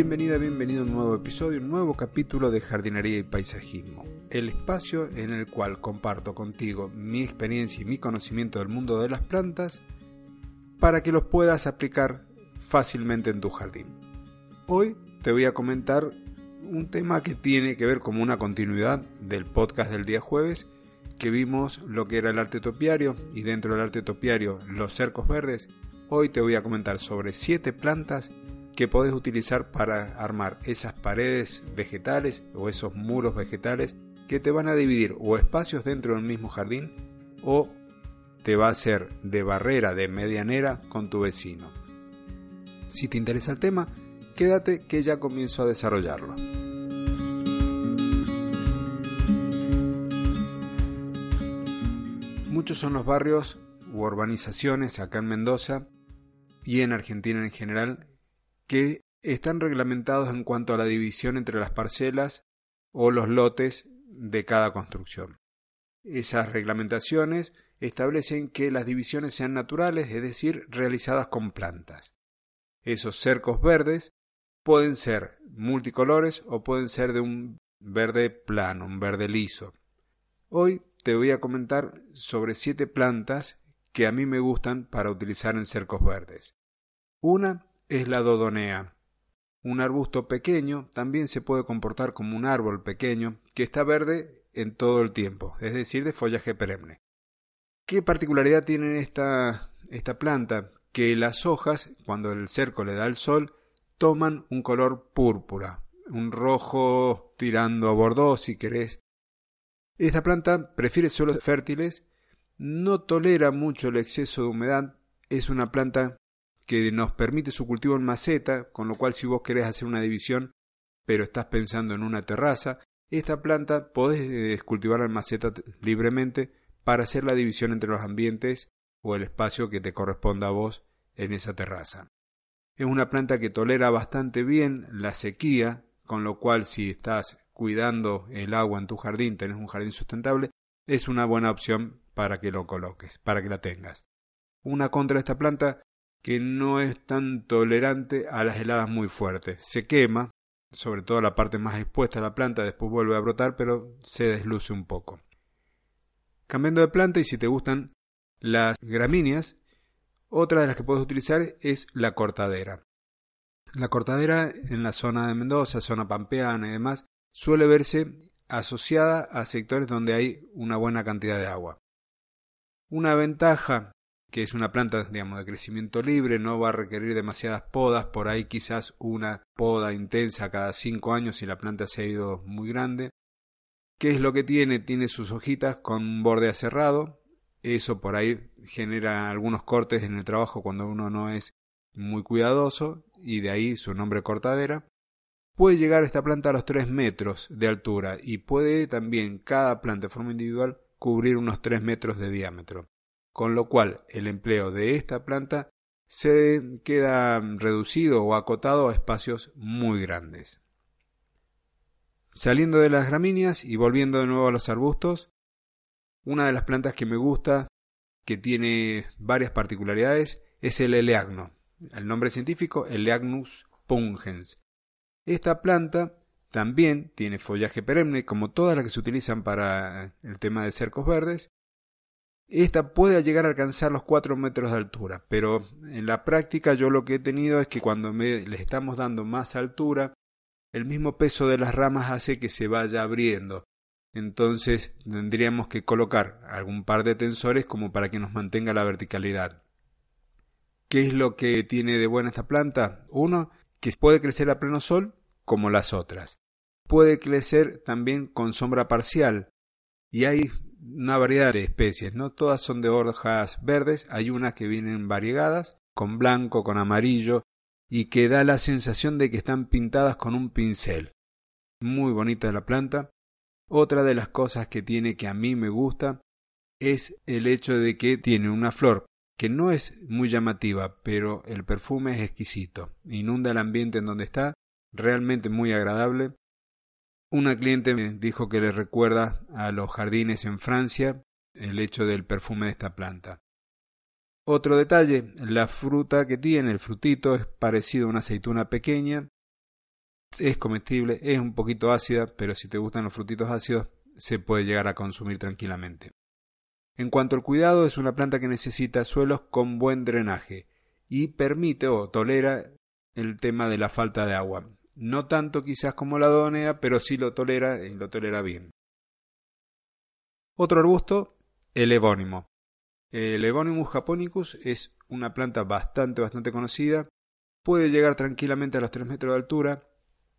Bienvenida, bienvenido a un nuevo episodio, un nuevo capítulo de jardinería y paisajismo, el espacio en el cual comparto contigo mi experiencia y mi conocimiento del mundo de las plantas para que los puedas aplicar fácilmente en tu jardín. Hoy te voy a comentar un tema que tiene que ver como una continuidad del podcast del día jueves, que vimos lo que era el arte topiario y dentro del arte topiario los cercos verdes. Hoy te voy a comentar sobre siete plantas que podés utilizar para armar esas paredes vegetales o esos muros vegetales que te van a dividir o espacios dentro del mismo jardín o te va a hacer de barrera, de medianera con tu vecino. Si te interesa el tema, quédate que ya comienzo a desarrollarlo. Muchos son los barrios u urbanizaciones acá en Mendoza y en Argentina en general que están reglamentados en cuanto a la división entre las parcelas o los lotes de cada construcción. Esas reglamentaciones establecen que las divisiones sean naturales, es decir, realizadas con plantas. Esos cercos verdes pueden ser multicolores o pueden ser de un verde plano, un verde liso. Hoy te voy a comentar sobre siete plantas que a mí me gustan para utilizar en cercos verdes. Una es la dodonea. Un arbusto pequeño también se puede comportar como un árbol pequeño que está verde en todo el tiempo, es decir, de follaje perenne. ¿Qué particularidad tiene esta, esta planta? Que las hojas, cuando el cerco le da el sol, toman un color púrpura, un rojo tirando a bordó si querés. Esta planta prefiere suelos fértiles, no tolera mucho el exceso de humedad, es una planta que nos permite su cultivo en maceta, con lo cual si vos querés hacer una división, pero estás pensando en una terraza, esta planta podés eh, cultivarla en maceta libremente para hacer la división entre los ambientes o el espacio que te corresponda a vos en esa terraza. Es una planta que tolera bastante bien la sequía, con lo cual si estás cuidando el agua en tu jardín, tenés un jardín sustentable, es una buena opción para que lo coloques, para que la tengas. Una contra esta planta que no es tan tolerante a las heladas muy fuertes. Se quema, sobre todo la parte más expuesta a la planta, después vuelve a brotar, pero se desluce un poco. Cambiando de planta, y si te gustan las gramíneas, otra de las que puedes utilizar es la cortadera. La cortadera en la zona de Mendoza, zona pampeana y demás, suele verse asociada a sectores donde hay una buena cantidad de agua. Una ventaja que es una planta, digamos, de crecimiento libre, no va a requerir demasiadas podas, por ahí quizás una poda intensa cada cinco años si la planta se ha ido muy grande. ¿Qué es lo que tiene? Tiene sus hojitas con un borde aserrado, eso por ahí genera algunos cortes en el trabajo cuando uno no es muy cuidadoso, y de ahí su nombre cortadera. Puede llegar esta planta a los 3 metros de altura y puede también cada planta de forma individual cubrir unos 3 metros de diámetro con lo cual el empleo de esta planta se queda reducido o acotado a espacios muy grandes. Saliendo de las gramíneas y volviendo de nuevo a los arbustos, una de las plantas que me gusta, que tiene varias particularidades, es el eleagno. El nombre científico, Eleagnus pungens. Esta planta también tiene follaje perenne, como todas las que se utilizan para el tema de cercos verdes, esta puede llegar a alcanzar los 4 metros de altura, pero en la práctica yo lo que he tenido es que cuando me, les estamos dando más altura, el mismo peso de las ramas hace que se vaya abriendo. Entonces tendríamos que colocar algún par de tensores como para que nos mantenga la verticalidad. ¿Qué es lo que tiene de buena esta planta? Uno, que puede crecer a pleno sol como las otras. Puede crecer también con sombra parcial. Y hay una variedad de especies, no todas son de hojas verdes, hay unas que vienen variegadas, con blanco, con amarillo, y que da la sensación de que están pintadas con un pincel. Muy bonita la planta. Otra de las cosas que tiene que a mí me gusta es el hecho de que tiene una flor que no es muy llamativa, pero el perfume es exquisito. Inunda el ambiente en donde está, realmente muy agradable. Una cliente me dijo que le recuerda a los jardines en Francia el hecho del perfume de esta planta. Otro detalle, la fruta que tiene, el frutito, es parecido a una aceituna pequeña, es comestible, es un poquito ácida, pero si te gustan los frutitos ácidos, se puede llegar a consumir tranquilamente. En cuanto al cuidado, es una planta que necesita suelos con buen drenaje y permite o tolera el tema de la falta de agua. No tanto quizás como la donea, pero sí lo tolera y lo tolera bien. Otro arbusto, el evónimo. El Evonimus japonicus es una planta bastante, bastante conocida. Puede llegar tranquilamente a los 3 metros de altura.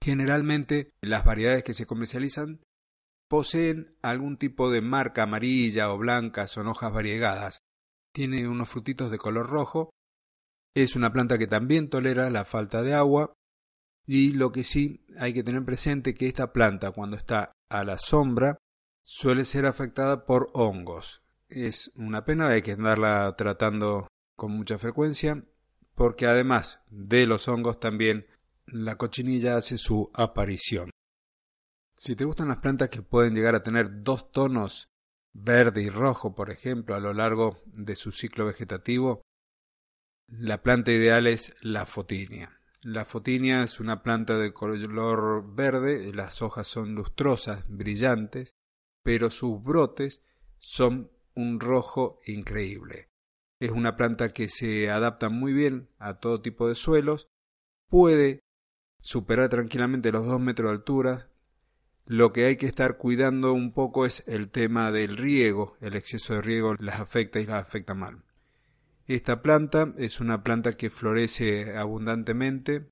Generalmente las variedades que se comercializan poseen algún tipo de marca amarilla o blanca, son hojas variegadas. Tiene unos frutitos de color rojo. Es una planta que también tolera la falta de agua. Y lo que sí hay que tener presente que esta planta cuando está a la sombra suele ser afectada por hongos. Es una pena, hay que andarla tratando con mucha frecuencia porque además de los hongos también la cochinilla hace su aparición. Si te gustan las plantas que pueden llegar a tener dos tonos verde y rojo, por ejemplo, a lo largo de su ciclo vegetativo, la planta ideal es la fotinia. La fotinia es una planta de color verde, las hojas son lustrosas, brillantes, pero sus brotes son un rojo increíble. Es una planta que se adapta muy bien a todo tipo de suelos, puede superar tranquilamente los dos metros de altura, lo que hay que estar cuidando un poco es el tema del riego. El exceso de riego las afecta y las afecta mal. Esta planta es una planta que florece abundantemente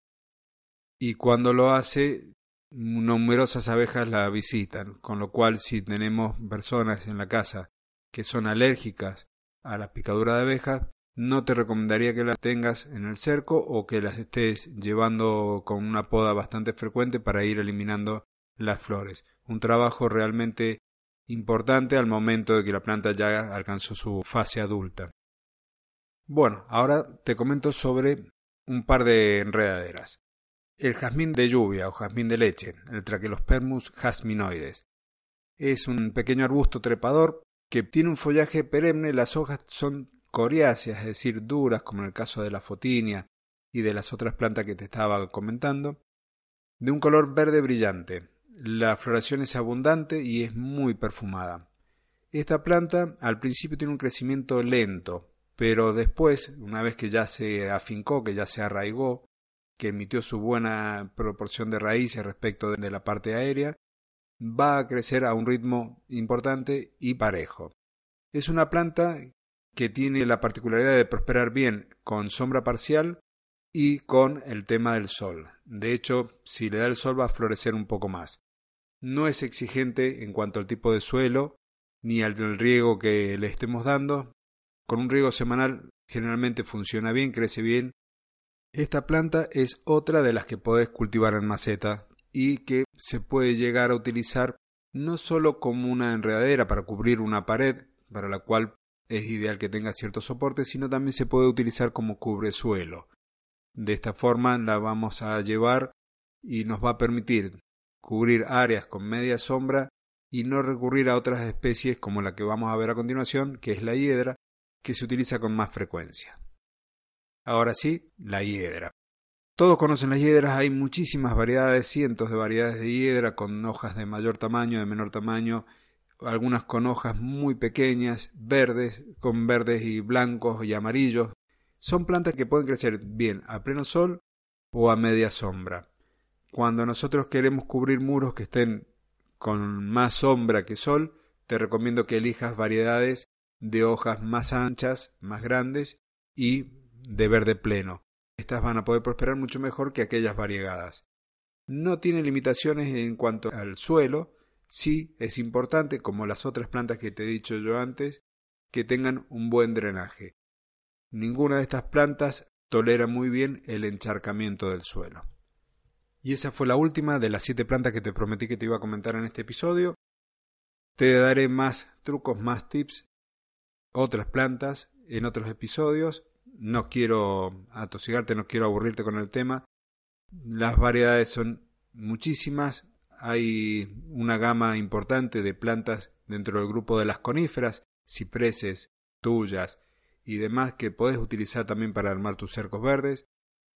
y cuando lo hace numerosas abejas la visitan, con lo cual si tenemos personas en la casa que son alérgicas a la picadura de abejas, no te recomendaría que las tengas en el cerco o que las estés llevando con una poda bastante frecuente para ir eliminando las flores. Un trabajo realmente importante al momento de que la planta ya alcanzó su fase adulta. Bueno, ahora te comento sobre un par de enredaderas. El jazmín de lluvia o jazmín de leche, el Trachelospermus jasminoides. Es un pequeño arbusto trepador que tiene un follaje perenne, las hojas son coriáceas, es decir, duras, como en el caso de la fotinia y de las otras plantas que te estaba comentando, de un color verde brillante, la floración es abundante y es muy perfumada. Esta planta al principio tiene un crecimiento lento, pero después, una vez que ya se afincó, que ya se arraigó, que emitió su buena proporción de raíces respecto de la parte aérea, va a crecer a un ritmo importante y parejo. Es una planta que tiene la particularidad de prosperar bien con sombra parcial y con el tema del sol. De hecho, si le da el sol va a florecer un poco más. No es exigente en cuanto al tipo de suelo ni al riego que le estemos dando. Con un riego semanal generalmente funciona bien, crece bien. Esta planta es otra de las que podés cultivar en maceta y que se puede llegar a utilizar no solo como una enredadera para cubrir una pared, para la cual es ideal que tenga cierto soporte, sino también se puede utilizar como cubresuelo. De esta forma la vamos a llevar y nos va a permitir cubrir áreas con media sombra y no recurrir a otras especies como la que vamos a ver a continuación, que es la hiedra, que se utiliza con más frecuencia. Ahora sí, la hiedra. Todos conocen las hiedras, hay muchísimas variedades, cientos de variedades de hiedra con hojas de mayor tamaño, de menor tamaño, algunas con hojas muy pequeñas, verdes, con verdes y blancos y amarillos. Son plantas que pueden crecer bien a pleno sol o a media sombra. Cuando nosotros queremos cubrir muros que estén con más sombra que sol, te recomiendo que elijas variedades de hojas más anchas, más grandes y de verde pleno. Estas van a poder prosperar mucho mejor que aquellas variegadas. No tiene limitaciones en cuanto al suelo, sí es importante, como las otras plantas que te he dicho yo antes, que tengan un buen drenaje. Ninguna de estas plantas tolera muy bien el encharcamiento del suelo. Y esa fue la última de las siete plantas que te prometí que te iba a comentar en este episodio. Te daré más trucos, más tips, otras plantas en otros episodios. No quiero atosigarte, no quiero aburrirte con el tema. Las variedades son muchísimas. Hay una gama importante de plantas dentro del grupo de las coníferas, cipreses, tuyas y demás que puedes utilizar también para armar tus cercos verdes.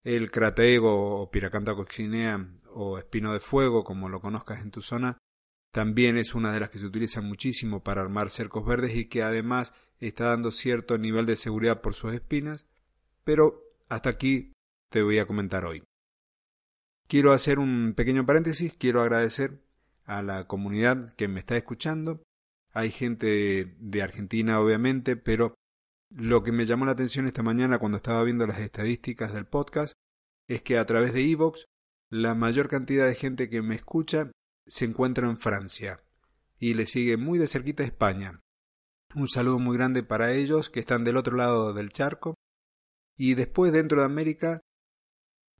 El cratego o piracanta coccinea o espino de fuego, como lo conozcas en tu zona, también es una de las que se utiliza muchísimo para armar cercos verdes y que además está dando cierto nivel de seguridad por sus espinas. Pero hasta aquí te voy a comentar hoy. Quiero hacer un pequeño paréntesis, quiero agradecer a la comunidad que me está escuchando. Hay gente de Argentina, obviamente, pero lo que me llamó la atención esta mañana cuando estaba viendo las estadísticas del podcast es que a través de Evox la mayor cantidad de gente que me escucha se encuentra en Francia y le sigue muy de cerquita España. Un saludo muy grande para ellos que están del otro lado del charco. Y después dentro de América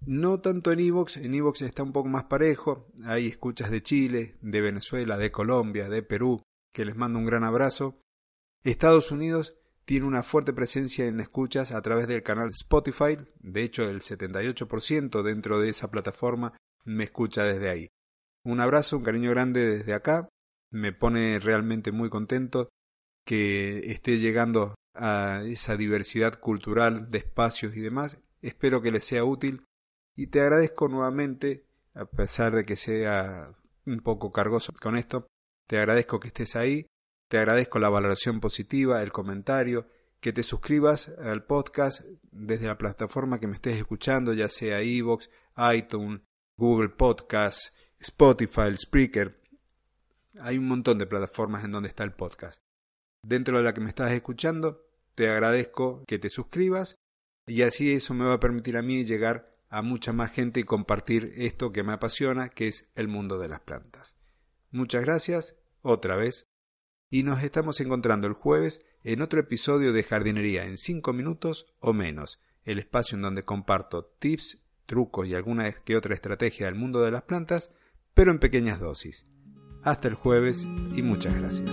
no tanto en Evox, en Evox está un poco más parejo, hay escuchas de Chile, de Venezuela, de Colombia, de Perú, que les mando un gran abrazo. Estados Unidos tiene una fuerte presencia en escuchas a través del canal Spotify, de hecho el 78% dentro de esa plataforma me escucha desde ahí. Un abrazo, un cariño grande desde acá, me pone realmente muy contento que esté llegando a esa diversidad cultural de espacios y demás. Espero que les sea útil y te agradezco nuevamente, a pesar de que sea un poco cargoso con esto, te agradezco que estés ahí, te agradezco la valoración positiva, el comentario, que te suscribas al podcast desde la plataforma que me estés escuchando, ya sea iVoox, iTunes, Google Podcast, Spotify, Spreaker. Hay un montón de plataformas en donde está el podcast. Dentro de la que me estás escuchando, te agradezco que te suscribas y así eso me va a permitir a mí llegar a mucha más gente y compartir esto que me apasiona, que es el mundo de las plantas. Muchas gracias, otra vez, y nos estamos encontrando el jueves en otro episodio de jardinería en 5 minutos o menos, el espacio en donde comparto tips, trucos y alguna que otra estrategia del mundo de las plantas, pero en pequeñas dosis. Hasta el jueves y muchas gracias.